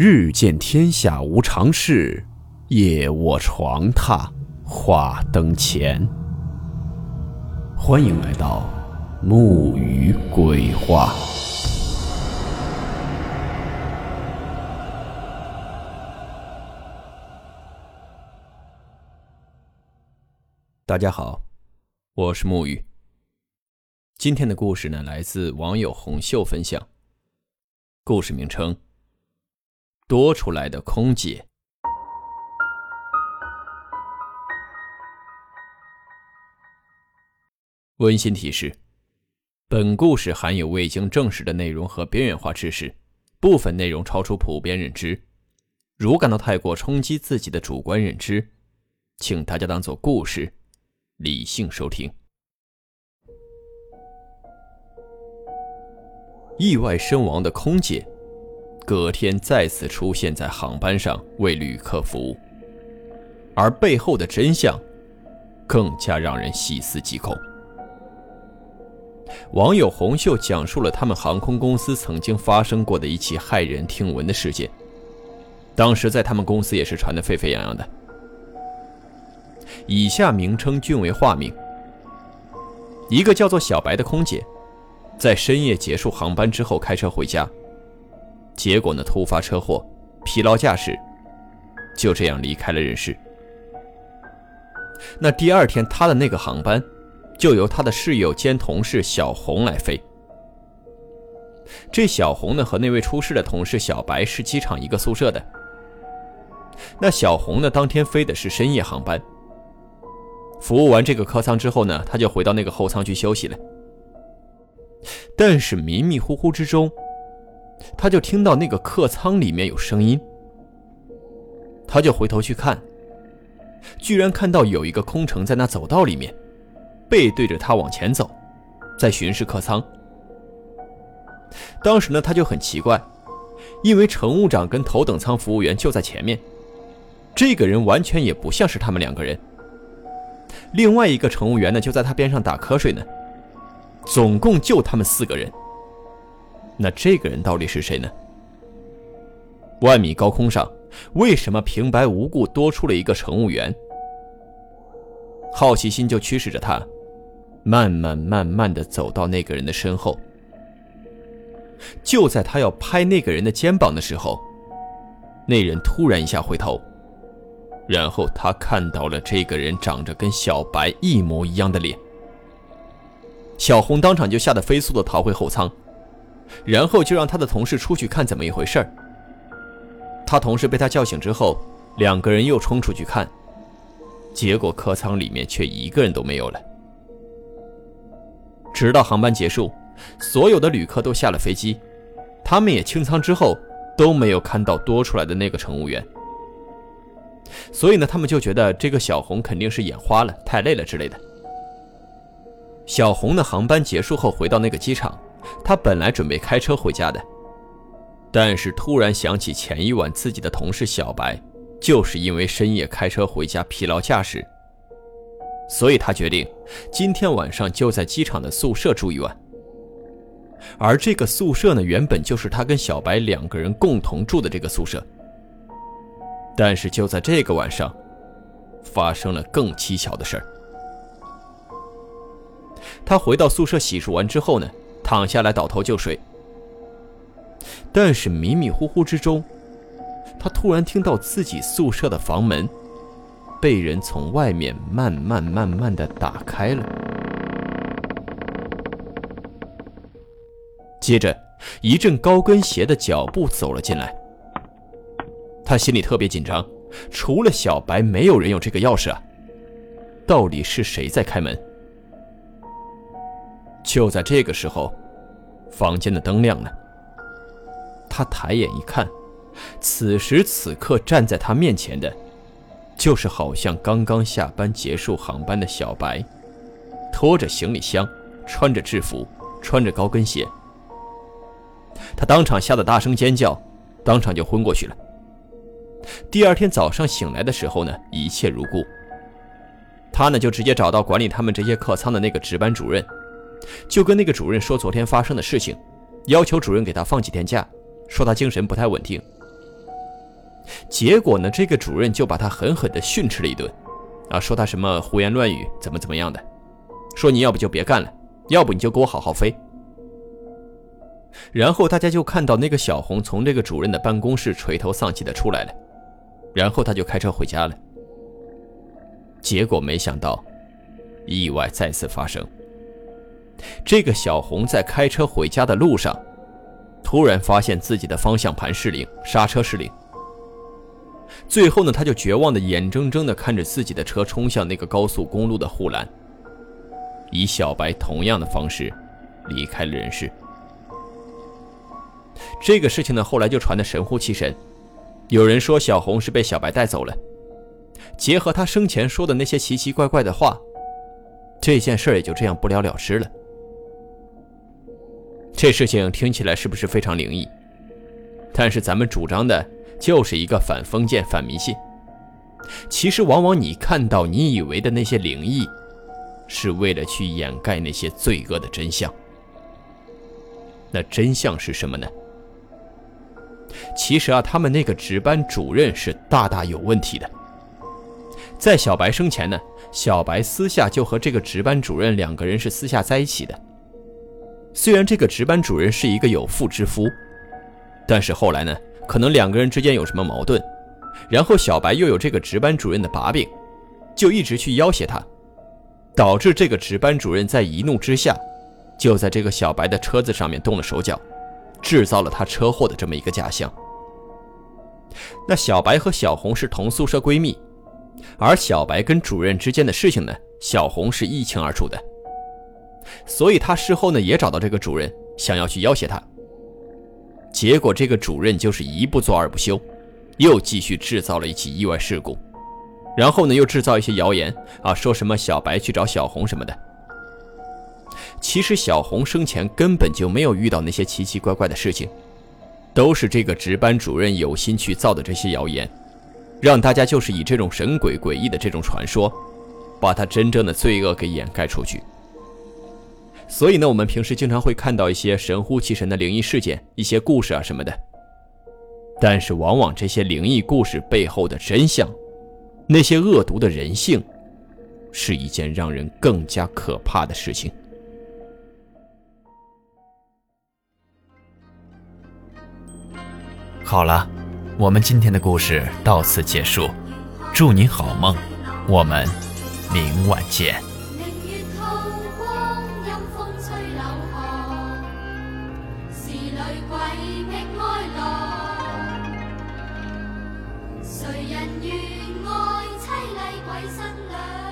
日见天下无常事，夜卧床榻话灯前。欢迎来到木鱼鬼话。大家好，我是木鱼。今天的故事呢，来自网友红袖分享。故事名称：多出来的空姐。温馨提示：本故事含有未经证实的内容和边缘化知识，部分内容超出普遍认知。如感到太过冲击自己的主观认知，请大家当做故事。理性收听。意外身亡的空姐，隔天再次出现在航班上为旅客服务，而背后的真相更加让人细思极恐。网友红袖讲述了他们航空公司曾经发生过的一起骇人听闻的事件，当时在他们公司也是传得沸沸扬扬的。以下名称均为化名。一个叫做小白的空姐，在深夜结束航班之后开车回家，结果呢突发车祸，疲劳驾驶，就这样离开了人世。那第二天他的那个航班，就由他的室友兼同事小红来飞。这小红呢和那位出事的同事小白是机场一个宿舍的。那小红呢当天飞的是深夜航班。服务完这个客舱之后呢，他就回到那个后舱去休息了。但是迷迷糊糊之中，他就听到那个客舱里面有声音，他就回头去看，居然看到有一个空乘在那走道里面，背对着他往前走，在巡视客舱。当时呢，他就很奇怪，因为乘务长跟头等舱服务员就在前面，这个人完全也不像是他们两个人。另外一个乘务员呢，就在他边上打瞌睡呢。总共就他们四个人。那这个人到底是谁呢？万米高空上，为什么平白无故多出了一个乘务员？好奇心就驱使着他，慢慢慢慢的走到那个人的身后。就在他要拍那个人的肩膀的时候，那人突然一下回头。然后他看到了这个人长着跟小白一模一样的脸，小红当场就吓得飞速的逃回后舱，然后就让他的同事出去看怎么一回事儿。他同事被他叫醒之后，两个人又冲出去看，结果客舱里面却一个人都没有了。直到航班结束，所有的旅客都下了飞机，他们也清舱之后都没有看到多出来的那个乘务员。所以呢，他们就觉得这个小红肯定是眼花了，太累了之类的。小红的航班结束后回到那个机场，他本来准备开车回家的，但是突然想起前一晚自己的同事小白就是因为深夜开车回家疲劳驾驶，所以他决定今天晚上就在机场的宿舍住一晚。而这个宿舍呢，原本就是他跟小白两个人共同住的这个宿舍。但是就在这个晚上，发生了更蹊跷的事儿。他回到宿舍洗漱完之后呢，躺下来倒头就睡。但是迷迷糊糊之中，他突然听到自己宿舍的房门被人从外面慢慢慢慢的打开了。接着，一阵高跟鞋的脚步走了进来。他心里特别紧张，除了小白，没有人有这个钥匙啊。到底是谁在开门？就在这个时候，房间的灯亮了。他抬眼一看，此时此刻站在他面前的，就是好像刚刚下班结束航班的小白，拖着行李箱，穿着制服，穿着高跟鞋。他当场吓得大声尖叫，当场就昏过去了。第二天早上醒来的时候呢，一切如故。他呢就直接找到管理他们这些客舱的那个值班主任，就跟那个主任说昨天发生的事情，要求主任给他放几天假，说他精神不太稳定。结果呢，这个主任就把他狠狠地训斥了一顿，啊，说他什么胡言乱语，怎么怎么样的，说你要不就别干了，要不你就给我好好飞。然后大家就看到那个小红从这个主任的办公室垂头丧气的出来了，然后他就开车回家了。结果没想到，意外再次发生。这个小红在开车回家的路上，突然发现自己的方向盘失灵，刹车失灵。最后呢，他就绝望的眼睁睁的看着自己的车冲向那个高速公路的护栏，以小白同样的方式离开了人世。这个事情呢，后来就传得神乎其神，有人说小红是被小白带走了。结合他生前说的那些奇奇怪怪的话，这件事也就这样不了了之了。这事情听起来是不是非常灵异？但是咱们主张的就是一个反封建、反迷信。其实，往往你看到你以为的那些灵异，是为了去掩盖那些罪恶的真相。那真相是什么呢？其实啊，他们那个值班主任是大大有问题的。在小白生前呢，小白私下就和这个值班主任两个人是私下在一起的。虽然这个值班主任是一个有妇之夫，但是后来呢，可能两个人之间有什么矛盾，然后小白又有这个值班主任的把柄，就一直去要挟他，导致这个值班主任在一怒之下，就在这个小白的车子上面动了手脚。制造了他车祸的这么一个假象。那小白和小红是同宿舍闺蜜，而小白跟主任之间的事情呢，小红是一清二楚的。所以他事后呢也找到这个主任，想要去要挟他。结果这个主任就是一不做二不休，又继续制造了一起意外事故，然后呢又制造一些谣言啊，说什么小白去找小红什么的。其实小红生前根本就没有遇到那些奇奇怪怪的事情，都是这个值班主任有心去造的这些谣言，让大家就是以这种神鬼诡异的这种传说，把他真正的罪恶给掩盖出去。所以呢，我们平时经常会看到一些神乎其神的灵异事件、一些故事啊什么的，但是往往这些灵异故事背后的真相，那些恶毒的人性，是一件让人更加可怕的事情。好了，我们今天的故事到此结束，祝你好梦，我们明晚见。人愿爱，凄厉鬼新娘。